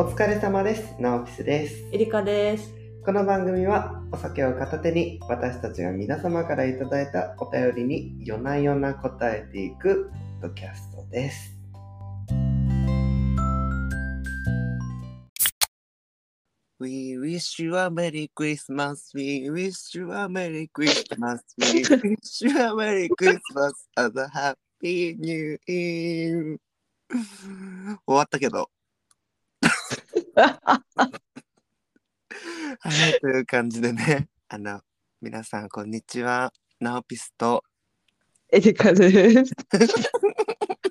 お疲れ様です。ナオピスです。エリカです。この番組はお酒を片手に私たちが皆様からいただいたお便りに夜な夜な答えていくポッドキャストです。We wish you a Merry Christmas. We wish you a Merry Christmas. We wish you a Merry Christmas and a Happy New Year. 終わったけど。はい、という感じでね、あの、皆さん、こんにちは。ナオピスと、エリカです。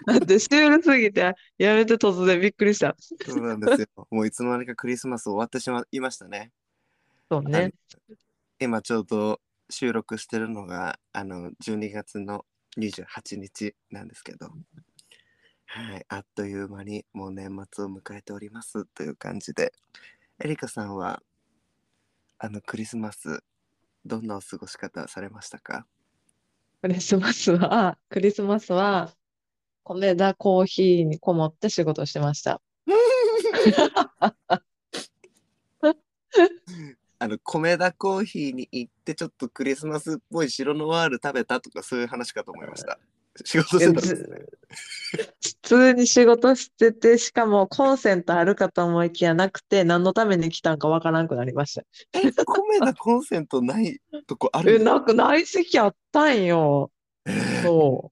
だってシュールすぎてやめて突然びっくりした。そうなんですよ。もういつの間にかクリスマス終わってしまいましたね。そうね。今ちょうど収録してるのが、あの、12月の28日なんですけど、はい、あっという間にもう年末を迎えておりますという感じで、エリカさんは、あの、クリスマス、どんなお過ごし方されましたか？クリスマスは、クリスマスは、米田コーヒーにこもって仕事してました。あの、米田コーヒーに行って、ちょっとクリスマスっぽい白ノワール食べたとか、そういう話かと思いました。仕事してたんですね。普通に仕事してて、しかもコンセントあるかと思いきやなくて、何のために来たんかわからんくなりました。え、米田コンセントないとこあえ、るなんか内席あったんよ。そう。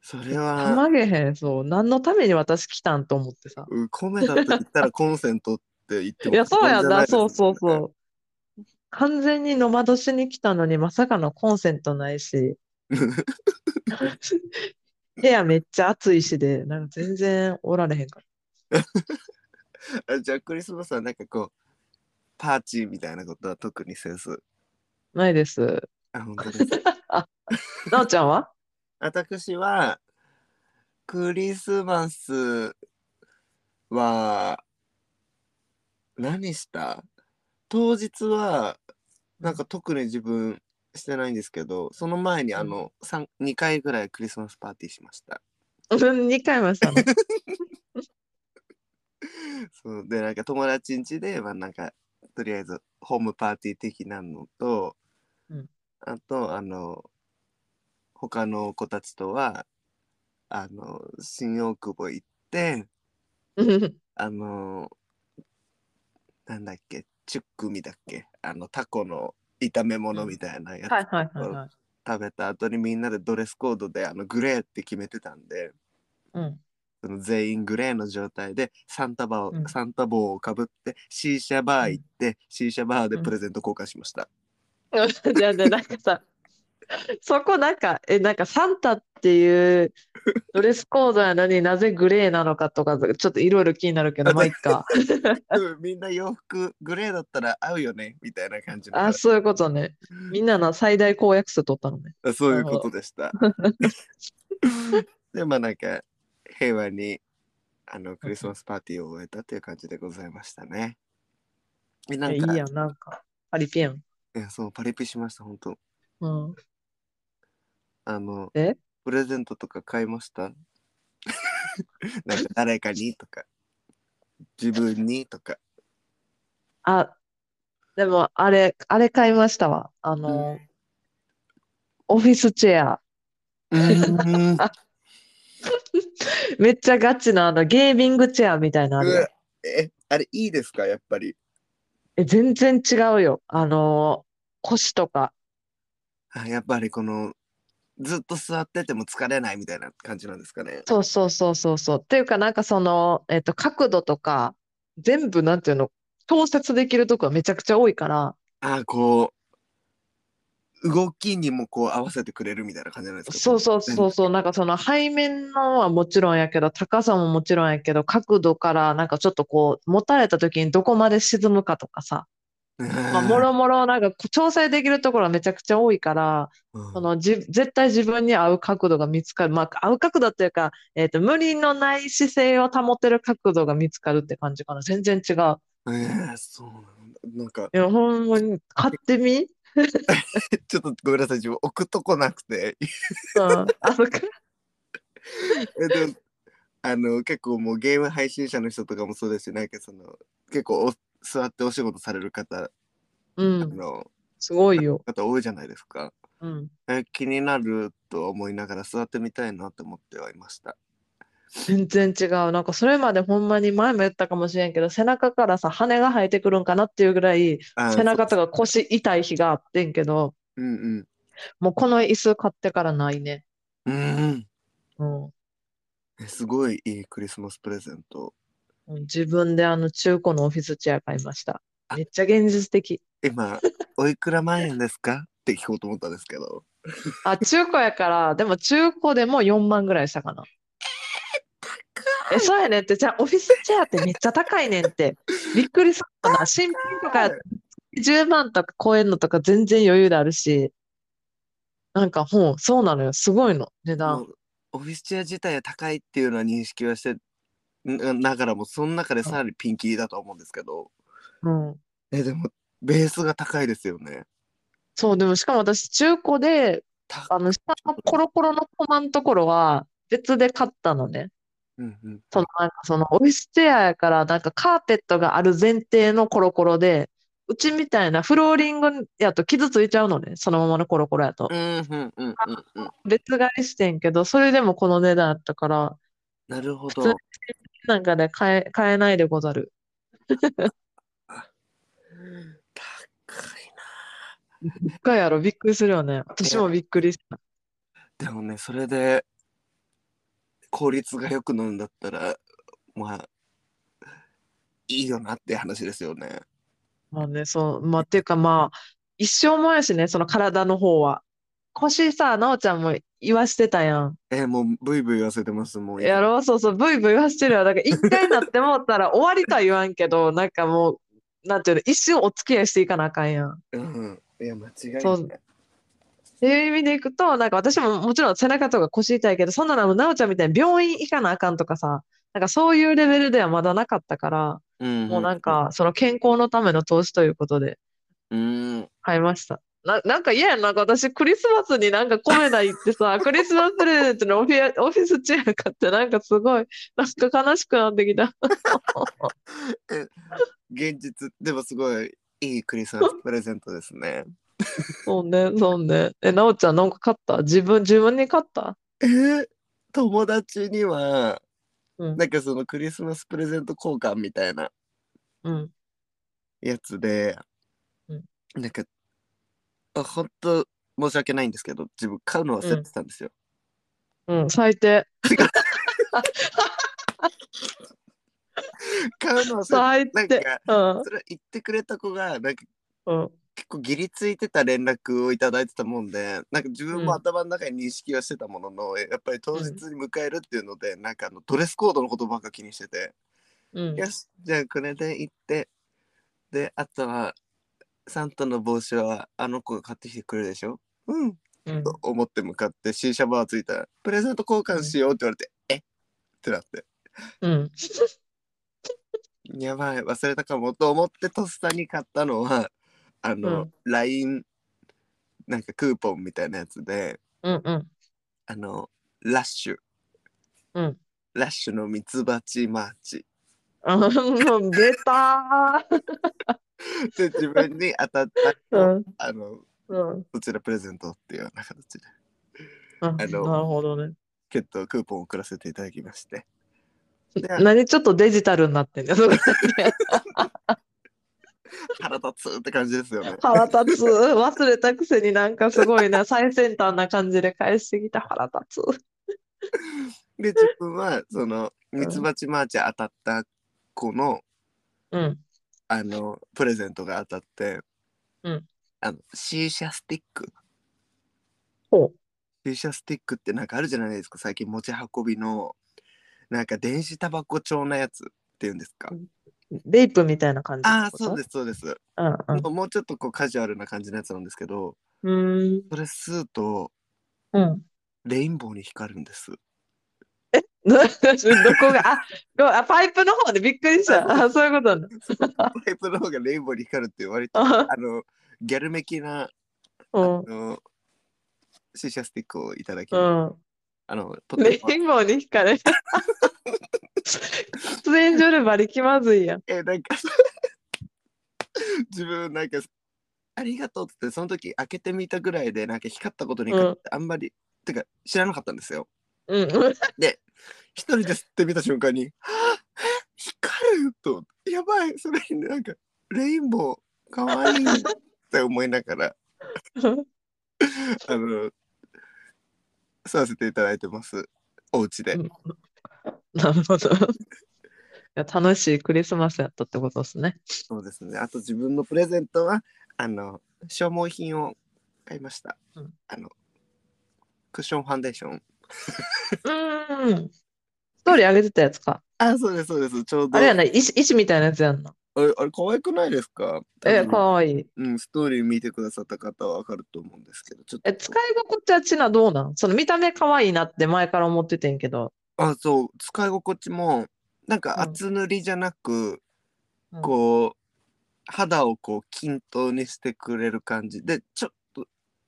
それたは、まげへん、そう。何のために私来たんと思ってさ。うん米田って言ったらコンセントって言ってもいや、そうやんな、そうそうそう。完全にノマドしに来たのに、まさかのコンセントないし、部屋めっちゃ暑いしで、なんか全然おられへんから。あじゃあクリスマスはなんかこう、パーチーみたいなことは特にせず。ないです。あ、本当です。なおちゃんは？私は、クリスマスは、何した？当日は、なんか特に自分してないんですけど、その前にあの、三2回ぐらいクリスマスパーティーしました。うん2回もしたの？そうで、なんか友達ん家で、まあなんか、とりあえずホームパーティー的なのと、うんあと、あの、他の子たちとは、あの、新大久保行って、うんあの、なんだっけ、チュックミだっけ、あの、タコの炒め物みたいなやつはいはいはいはい。食べた後にみんなでドレスコードで、あの、グレーって決めてたんで、うん。その全員グレーの状態でサンタバー、うんサンタ帽をかぶってシーシャバー行って、シーシャバーでプレゼント交換しました。じゃあね、なんかさ、そこなんか、え、なんかサンタっていう ドレスコードなのになぜグレーなのかとか、ちょっといろいろ気になるけど、まあいっか。うんみんな洋服グレーだったら合うよねみたいな感じのあ、そういうことね。みんなの最大公約数取ったのね。あそういうことでした。でまあなんか平和にあのクリスマスパーティーを終えたという感じでございましたね。えなんかえいいやん、なんか、パリピやん。いやそうパリピしました本当うん。あのえ？プレゼントとか買いました？なんか誰かにとか自分にとかあ、でも、あれ、あれ買いましたわ。あの、オフィスチェア。うん めっちゃガチな、あの、ゲーミングチェアみたいなのあるやんえあれいいですか？やっぱりえ、全然違うよ。あの、腰とか。あやっぱりこのずっと座ってても疲れないみたいな感じなんですかね。そうそうそうそうそう。っていうか、なんかその、えっと、角度とか、全部、なんていうの、調節できるとこがめちゃくちゃ多いから、あこう動きにもこう合わせてくれるみたいな感じなんですか？そうそうそうそう、なんかその背面のはもちろんやけど、高さももちろんやけど、角度からなんかちょっとこう、持たれた時にどこまで沈むかとかさ、まあ、もろもろなんか調整できるところがめちゃくちゃ多いから、うんそのじ、絶対自分に合う角度が見つかる。まあ、合う角度っていうか、えっと、無理のない姿勢を保てる角度が見つかるって感じかな。全然違う。えー、そうなんだなんかいや、ほんまに、買ってみ？ちょっとごめんなさい自分置くとこなくてうん。あ、そっか。えあの結構もうゲーム配信者の人とかもそうですしなんかその結構お座ってお仕事される方、うあん。のすごいよ。方多いじゃないですか。うん。え気になると思いながら座ってみたいなって思ってはいました。全然違う。なんかそれまでほんまに前も言ったかもしれんけど、背中からさ、羽が生えてくるんかなっていうぐらい、あ背中とか腰痛い日があってんけど、そううんもうこの椅子買ってからないね。うん。うんうん。えすごいいいクリスマスプレゼント。自分であの中古のオフィスチェア買いました。あめっちゃ現実的。今、おいくら万円ですか？って聞こうと思ったんですけど。あ、中古やから、でも中古でも4万ぐらいしたかな。え、そうやねんって、じゃあオフィスチェアってめっちゃ高いねんって。びっくりするな。新品とか10万とか超えんのとか全然余裕であるし。なんかもう、そうなのよ。すごいの、値も段。うオフィスチェア自体は高いっていうのは認識はしてなながらもその中でさらにピンキリだと思うんですけど。うん。えでもベースが高いですよね。そう、でもしかも私中古で、たあの、下のコロコロのコマのところは別で買ったのね。うんうん。そのなんかそのオフィスチェアやからなんかカーペットがある前提のコロコロで、うちみたいなフローリングやと傷ついちゃうのね、そのままのコロコロやと。う。んうんうんうんうん別買いしてんけど、それでもこの値段やったから、なるほどなんかで買え、買えないでござる。高い一回やろ、びっくりするよね。私もびっくりした。なでもねそれで効率が良くなるんだったらまあいいよなって話ですよねまあね、そう、まあっていうかまあ、一生もやしね、その体の方は。腰さ、なおちゃんも言わしてたやん。えもうブイブイ言わせてますもうやろう、そうそう、ブイブイ言わしてるよ。だから 一回なってもったら終わりとは言わんけど、なんかもう、なんていうの、一瞬お付き合いしていかなあかんやん。っうんいや間違いないそうていう意味でいくと、なんか私ももちろん背中とか腰痛いけど、そんなのなおちゃんみたいに病院行かなあかんとかさ、なんかそういうレベルではまだなかったから、うんもうなんかその健康のための投資ということでうん買いました。な、なんか嫌やん。なんか私クリスマスになんかコメダ行ってさ、クリスマスプレゼントのオフィアオフィスチェア買ってなんかすごい、なんか悲しくなってきた。現実でもすごいいいクリスマスプレゼントですね。そうね、そうね。え、なおちゃんなんか買った？自分、自分に買った？えー友達にはうん。なんかそのクリスマスプレゼント交換みたいなうん。やつで、うんなんかあ本当申し訳ないんですけど自分買うの忘れてたんですよ。うん、最低。買うの忘れて。なんかうん。それ言ってくれた子がなんかうん。結構ギリついてた連絡をいただいてたもんでなんか自分も頭の中に認識はしてたものの、やっぱり当日に迎えるっていうので、なんかあのドレスコードのことばっか気にしてて、うん。よしじゃあこれで行ってであとはサンタの帽子はあの子が買ってきてくれるでしょ？うんうん。と思って向かって C 社バーついたらプレゼント交換しようって言われて、え？ってなってうん。やばい忘れたかもと思ってとっさに買ったのはあの、うん LINE なんかクーポンみたいなやつでうん。うん。あのラッシュうん。ラッシュのミツバチマーチうん。出た で自分に当たったうん。あのうん。こちらプレゼントっていうような形であなるほどね。ケットクーポンを送らせていただきましてで何ちょっとデジタルになってんねそれ腹立つって感じですよね腹立つ。忘れたくせになんかすごいな、最先端な感じで返してきた腹立つ。で自分はそのミツバチマーチ当たった子のうん。あのプレゼントが当たって、うんあのシーシャスティックほシーシャスティックってなんかあるじゃないですか最近持ち運びのなんか電子タバコ調なやつっていうんですか、う。レイプみたいな感じああそうですそうです、うんもうちょっとこうカジュアルな感じのやつなんですけどうん。うーん。それ吸うとうん。レインボーに光るんですど どこが、あ、ごあ、パイプの方でびっくりした。あ、そういうことなんだ。パイプの方がレインボーに光るって割とああのギャルメキなうん。あのシーシャスティックをいただき、うん。あのレインボーに惹かれる。喫煙所で馬力まずいやん。え、なんか、自分なんか、ありがとうってその時開けてみたぐらいで、なんか光ったことに関してあんまり、てか知らなかったんですよ。うん。一人で吸ってみた瞬間に、光る？と、やばい、それになんか、レインボー、かわいいって思いながら、あの、吸わせていただいてます。お家で。うんなるほど。いや楽しいクリスマスやったってことですね。そうですね。あと自分のプレゼントは、あの、消耗品を買いました。うんあの、クッションファンデーション。うん。ストーリー上げてたやつか。あ、そうです、そうです。ちょうど。あれやな、石、石みたいなやつやんな。あれ、あれ可愛くないですか？え、多分かわいい。うん、ストーリー見てくださった方はわかると思うんですけど、ちょっと。え、使い心地はちなどうなん？その見た目かわいいなって前から思っててんけど。あ、そう、使い心地も、なんかうん厚塗りじゃなく、うんこう、肌をこう均等にしてくれる感じで、ちょっと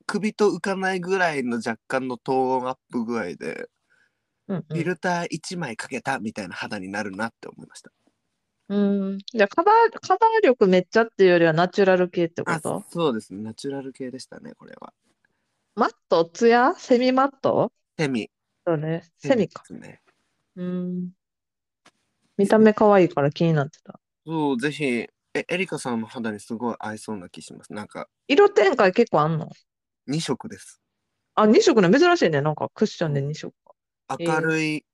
首と浮かないぐらいの若干のトーンアップ具合で、うんうんフィルター1枚かけたみたいな肌になるなって思いました。うん。じゃあカバー、カバー力めっちゃっていうよりはナチュラル系ってこあ、とそうですね。ナチュラル系でしたね、これは。マット？ツヤ？セミマット？セミ。そうね。セミか。ですね。うん。見た目かわいいから気になってた。そう、ぜひ、え、エリカさんの肌にすごい合いそうな気します。なんか、色展開結構あんの？2色です。あ、2色ね。珍しいね。なんかクッションで2色。えー明るい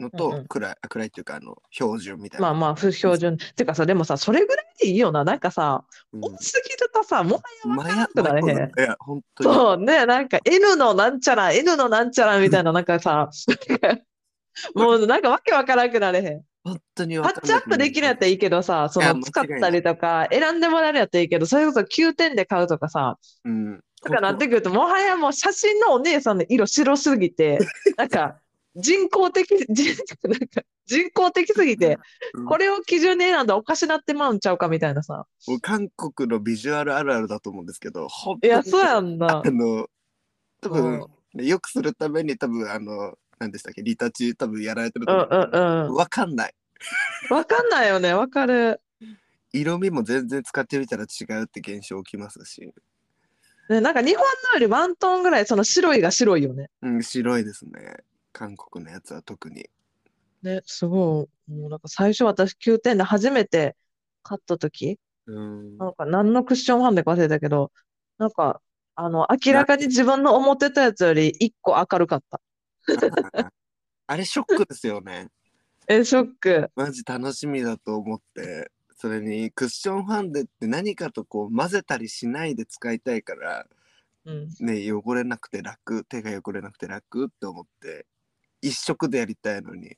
のと暗い、あ暗いっていうか、あの、標準みたいな。まあまあ、不標準。てかさ、でもさ、それぐらいでいいよな。なんかさ、うん多すぎるとさ、もはやわマヤからなくなれへん。いや、本当に。そうね、なんか N のなんちゃら、N のなんちゃらみたいな、なんかさ、もうなんかわけわからなくなれへん。本当にタわかんッチアップできるやったらいいけどさ、そいやの使ったりとか、選んでもらえるやったらいいけど、それこそ9点で買うとかさ、うん。とかなってくると、もはやもう写真のお姉さんの色白すぎて、なんか人工的、人なんか人工的すぎて、うんこれを基準に選んだらおかしなってまうんちゃうかみたいなさ。もう韓国のビジュアルあるあるだと思うんですけど、本いや、そうやんなあ。の、多分、うよくするために多分、あの、何でしたっけ、リタッチ多分やられてるとうん思う。うんうん。わかんない。わかんないよね、わかる。色味も全然使ってみたら違うって現象起きますし、ね、なんか日本のよりワントーンぐらいその白いが白いよね。うん、白いですね。韓国のやつは特に。ね、すごい。もうなんか最初私9点で初めて買った時、うん。なんか何のクッションファンデか忘れたけど、なんか、あの、明らかに自分の思ってたやつより1個明るかった。あれショックですよね。え、ショック。マジ楽しみだと思って。それにクッションファンデって何かとこう混ぜたりしないで使いたいからうん。ね汚れなくて楽手が汚れなくて楽って思って一色でやりたいのに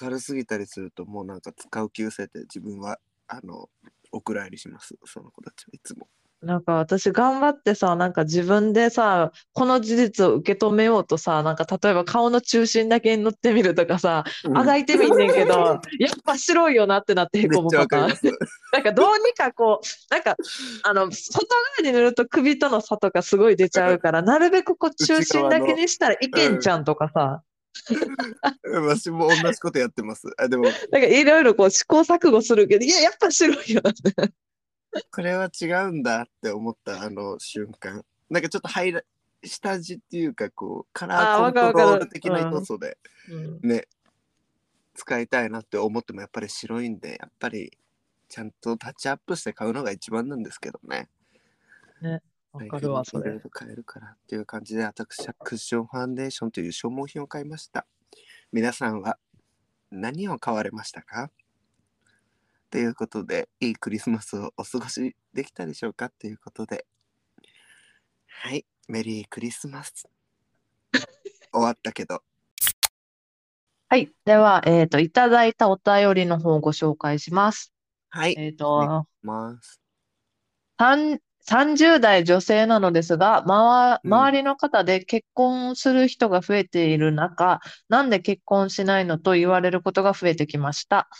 明るすぎたりするともうなんか使う気失せて自分はあのお蔵入りしますその子たちはいつも。なんか私頑張ってさ、なんか自分でさ、この事実を受け止めようとさ、なんか例えば顔の中心だけに塗ってみるとかさ、あがいてみんねんけど、やっぱ白いよなってなってへこむパターン。なんかどうにかこう、なんか、あの、外側に塗ると首との差とかすごい出ちゃうから、なるべくこう中心だけにしたらいけんちゃんとかさ、私も同じことやってます。あでも。なんかいろいろこう試行錯誤するけど、いや、やっぱ白いよなって。これは違うんだって思ったあの瞬間。なんかちょっとハイラ下地っていうかこうカラあーーコントロール的な要素でうん。ね、使いたいなって思ってもやっぱり白いんでやっぱりちゃんとタッチアップして買うのが一番なんですけどね。わかるわ、それ。いろい。ろ買えるからっていう感じで私はクッションファンデーションという消耗品を買いました。皆さんは何を買われましたか？ということでいいクリスマスをお過ごしできたでしょうかということではいメリークリスマス 終わったけどはい。では、えっと、いただいたお便りの方をご紹介します。はいえっと、ます三30代女性なのですが、ま周りの方で結婚する人が増えている中、なんで結婚しないのと言われることが増えてきました。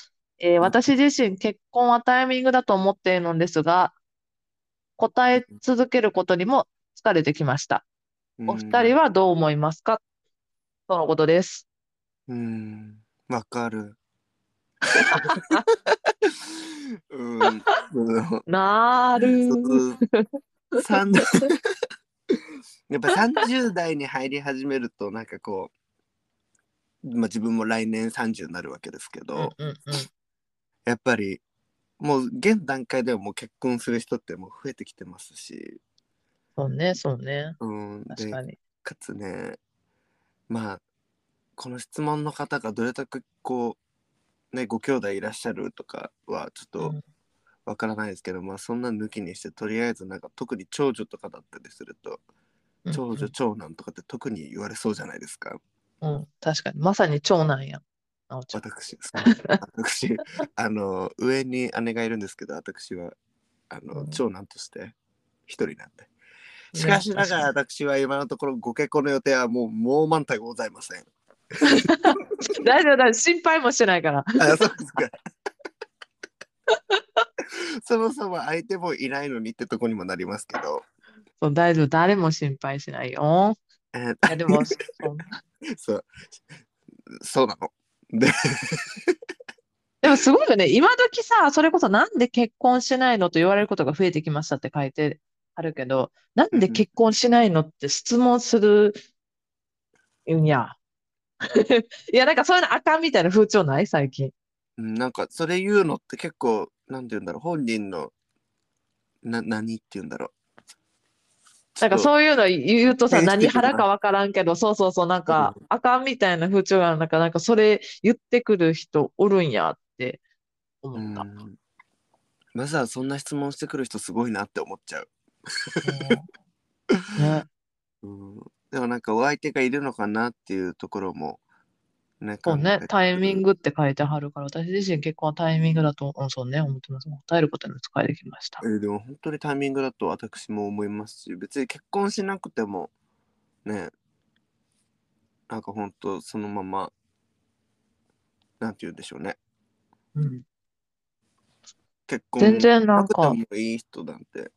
えー私自身結婚はタイミングだと思っているのですが、答え続けることにも疲れてきました。お二人ははどう思いますか？とのことです。うんわかる うん、うんなる。そう三 やっぱ30代に入り始めるとなんかこう、まあ、自分も来年30になるわけですけど、うんうんうん。やっぱりもう現段階ではもう結婚する人ってもう増えてきてますし、そうね、そうね。うん、で確かに。かつねまあこの質問の方がどれだけこうねご兄弟いらっしゃるとかはちょっとうんわからないですけど、まあそんな抜きにしてとりあえずなんか特に長女とかだったりするとうん長女長男とかって特に言われそうじゃないですか。うん、うん確かに。まさに長男やん。あおちゃん。私 そう私あの上に姉がいるんですけど私はあの、うん長男として一人なんで。しかしながら私は今のところご結婚の予定はもうもう満タンございません。大丈夫、大丈夫。心配もしてないから。あそうですか。そもそも相手もいないのにってとこにもなりますけど、そう大丈夫。誰も心配しないよ。えーいやでも、そうそうそうなの。で、でもすごいよね。今時さ、それこそなんで結婚しないのと言われることが増えてきましたって書いてあるけど、なんで結婚しないのって質問するんや？いや、なんかそういうのあかんみたいな風潮ない？最近。うんなんかそれ言うのって結構なんて言うんだろう本人のな何って言うんだろう。なんかうそういうの言うとさ、何腹かわからんけど、そうそうそう、なんか、あかんみたいな風潮があるなんか、なんかそれ言ってくる人おるんやって思うった。ん。まずはそんな質問してくる人すごいなって思っちゃう。うんね、うん、でもなんかお相手がいるのかなっていうところもね、そうね、タイミング。グって書いてはるから、私自身結婚はタイミングだと、うん、そうね、思ってます。答えることに使えてきましたえ。ーでも本当にタイミングだと私も思いますし、別に結婚しなくてもね、なんか本当そのまま、なんて言うんでしょうね。うん。結婚全然なんかなくてもいい人なんて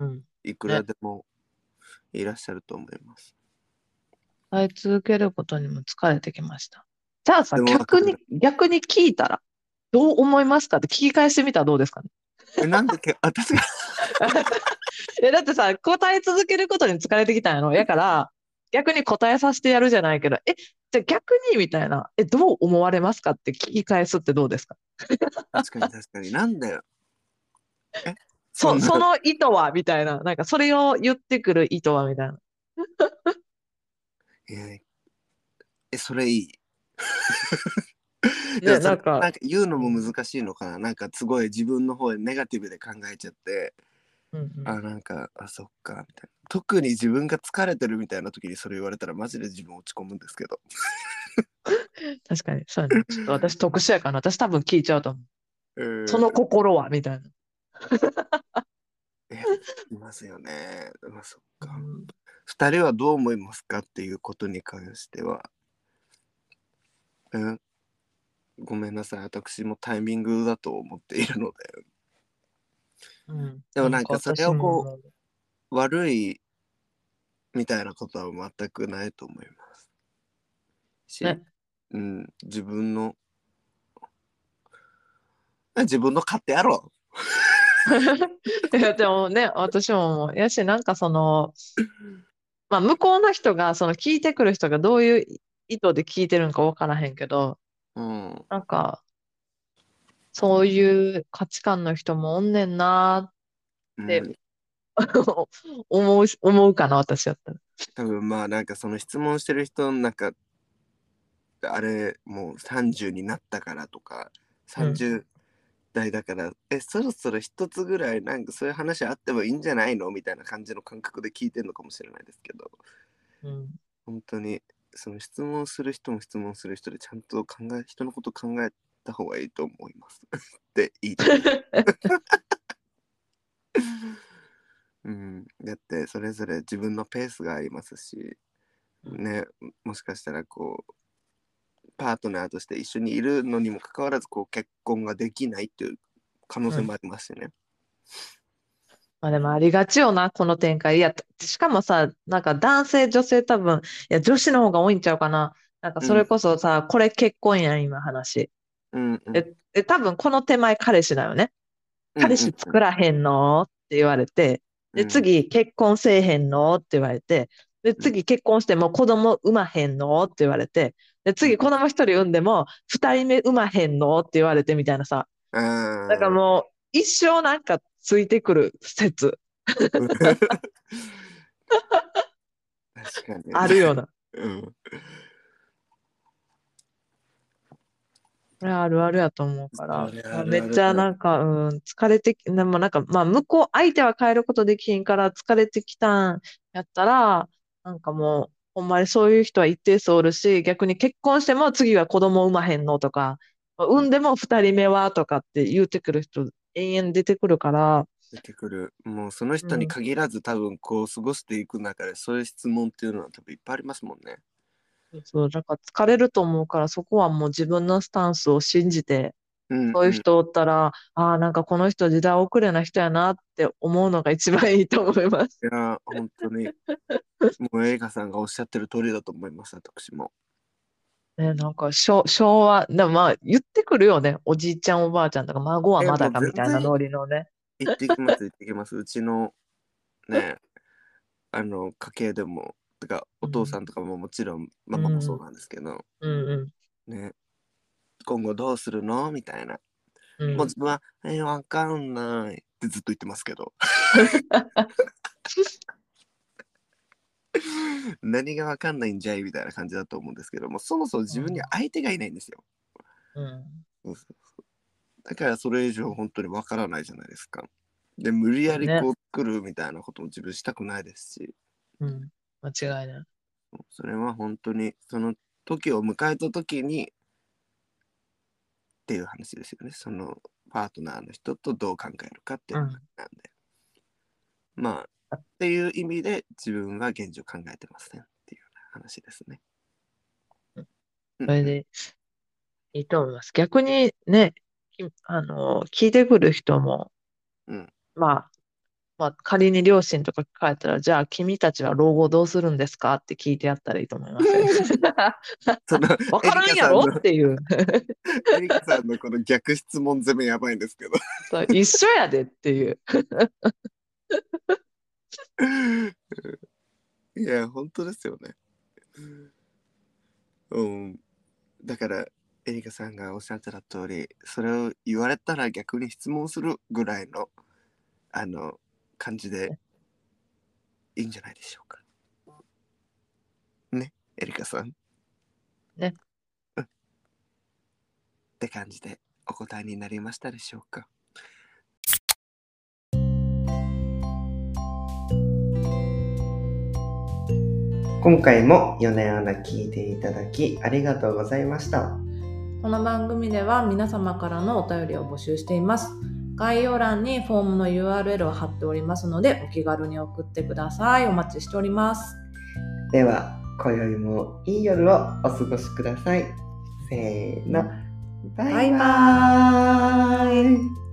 うん。いくらでもいらっしゃると思います。伝え続けることにも疲れてきました。じゃあさ、逆に、逆に聞いたら、どう思いますか？って聞き返してみたらどうですかね？え、なんでけ、私が、え、だってさ、答え続けることに疲れてきたんやろ。やから、逆に答えさせてやるじゃないけど、え、じゃあ逆にみたいな、え、どう思われますか？って聞き返すってどうですか？確かに確かに、なんだよ。え、そ、その意図は？みたいな、なんかそれを言ってくる意図は？みたいな。ええ、それいい。なんか、なんか言うのも難しいのかな。なんかすごい自分の方でネガティブで考えちゃって、うんうんあ、なんか、あ、そっか、みたいな。特に自分が疲れてるみたいな時にそれ言われたらマジで自分落ち込むんですけど。確かに、そうやね。ちょっと私特殊やから、私多分聞いちゃうと思う。うんその心はみたいな。いますよね。まあそっか。うん二人はどう思いますかっていうことに関しては。うん、ごめんなさい。私もタイミングだと思っているので。うんでもなんかそれをこう悪いみたいなことは全くないと思います。し、ねうん、自分の自分の勝手やろ いや、でもね、私も。やし、なんかその、まあ、向こうの人が、その聞いてくる人がどういう意図で聞いてるんか分からへんけど、うん、なんか、そういう価値観の人もおんねんなでうん。ー 思うし、思うかな、私やったら。多分まあなんかその質問してる人の中あれもう30になったからとか30代だから、えそろそろ一つぐらいなんかそういう話あってもいいんじゃないの？みたいな感じの感覚で聞いてるのかもしれないですけど。うん。本当にその質問する人も質問する人でちゃんと考え人のこと考えた方がいいと思います。って言いたい。うん、だってそれぞれ自分のペースがありますし、ね、もしかしたらこうパートナーとして一緒にいるのにもかかわらずこう結婚ができないっていう可能性もありますしね。まあでもありがちよな、この展開。いや、しかもさ、なんか男性、女性多分、いや、女子の方が多いんちゃうかな。なんかそれこそさ、これ結婚やん、今話。うんうんえ、え、多分この手前彼氏だよね。彼氏作らへんの？って言われて、で、次、結婚せえへんの？って言われて、で、次、結婚しても子供産まへんの？って言われて、で、次、子供一人産んでも、二人目産まへんのって言われてみたいなさ。うん。だからもう、一生なんかついてくる説うん確かに。あるような。うん。あるあるやと思うからあめっちゃなんか、うん、疲れてき、でもなんか、まあ、向こう、相手は変えることできひんから疲れてきたんやったら、なんかもう、ほんまにそういう人は一定数おるし、逆に結婚しても次は子供産まへんのとか、産んでも二人目はとかって言うてくる人、延々出てくるから、出てくる。もうその人に限らず、多分こう過ごしていく中で、そういう質問っていうのは多分いっぱいありますもんね。そう、だから疲れると思うから、そこはもう自分のスタンスを信じて、うん、そういう人おったら、ああ、なんかこの人時代遅れな人やなって思うのが一番いいと思います。いや、本当に。もう映画さんがおっしゃってる通りだと思います、私も。ね、なんか昭昭和、まあ言ってくるよね。おじいちゃんおばあちゃんとか孫はまだかみたいなノリのね。行ってきます、行ってきます。うちのね、あの、家系でも、てか、お父さんとかももちろん、ママもそうなんですけど、うんね、今後どうするの？みたいな。もう自分は、えー、わかんないってずっと言ってますけど。何がわかんないんじゃい？みたいな感じだと思うんですけども、そもそも自分には相手がいないんですよ。うんだからそれ以上本当にわからないじゃないですか。で、無理やりねこう作るみたいなことも自分したくないですし、うん。間違いない。それは本当にその時を迎えた時にっていう話ですよね。そのパートナーの人とどう考えるかっていう話なんで。まあ、っていう意味で自分は現状考えてませんっていう話ですね。うんうんそれでいいと思います。逆にね、きあの、聞いてくる人も、うんまあ、まあ、仮に両親とか聞かれたら、じゃあ君たちは老後どうするんですかって聞いてやったらいいと思いますよ。その わからんやろ？っていう。エリカさんのこの逆質問攻めやばいんですけど。一緒やでっていう。いや、本当ですよね。うん。だから、エリカさんがおっしゃってた通り、それを言われたら逆に質問するぐらいの、あの、感じでいいんじゃないでしょうか。ね、エリカさん。ね。うん。って感じでお答えになりましたでしょうか。今回も4年アナ聞いていただきありがとうございました。この番組では皆様からのお便りを募集しています。概要欄にフォームの URL を貼っておりますので、お気軽に送ってください。お待ちしております。では、今宵もいい夜をお過ごしください。せーの、バイババイバーイ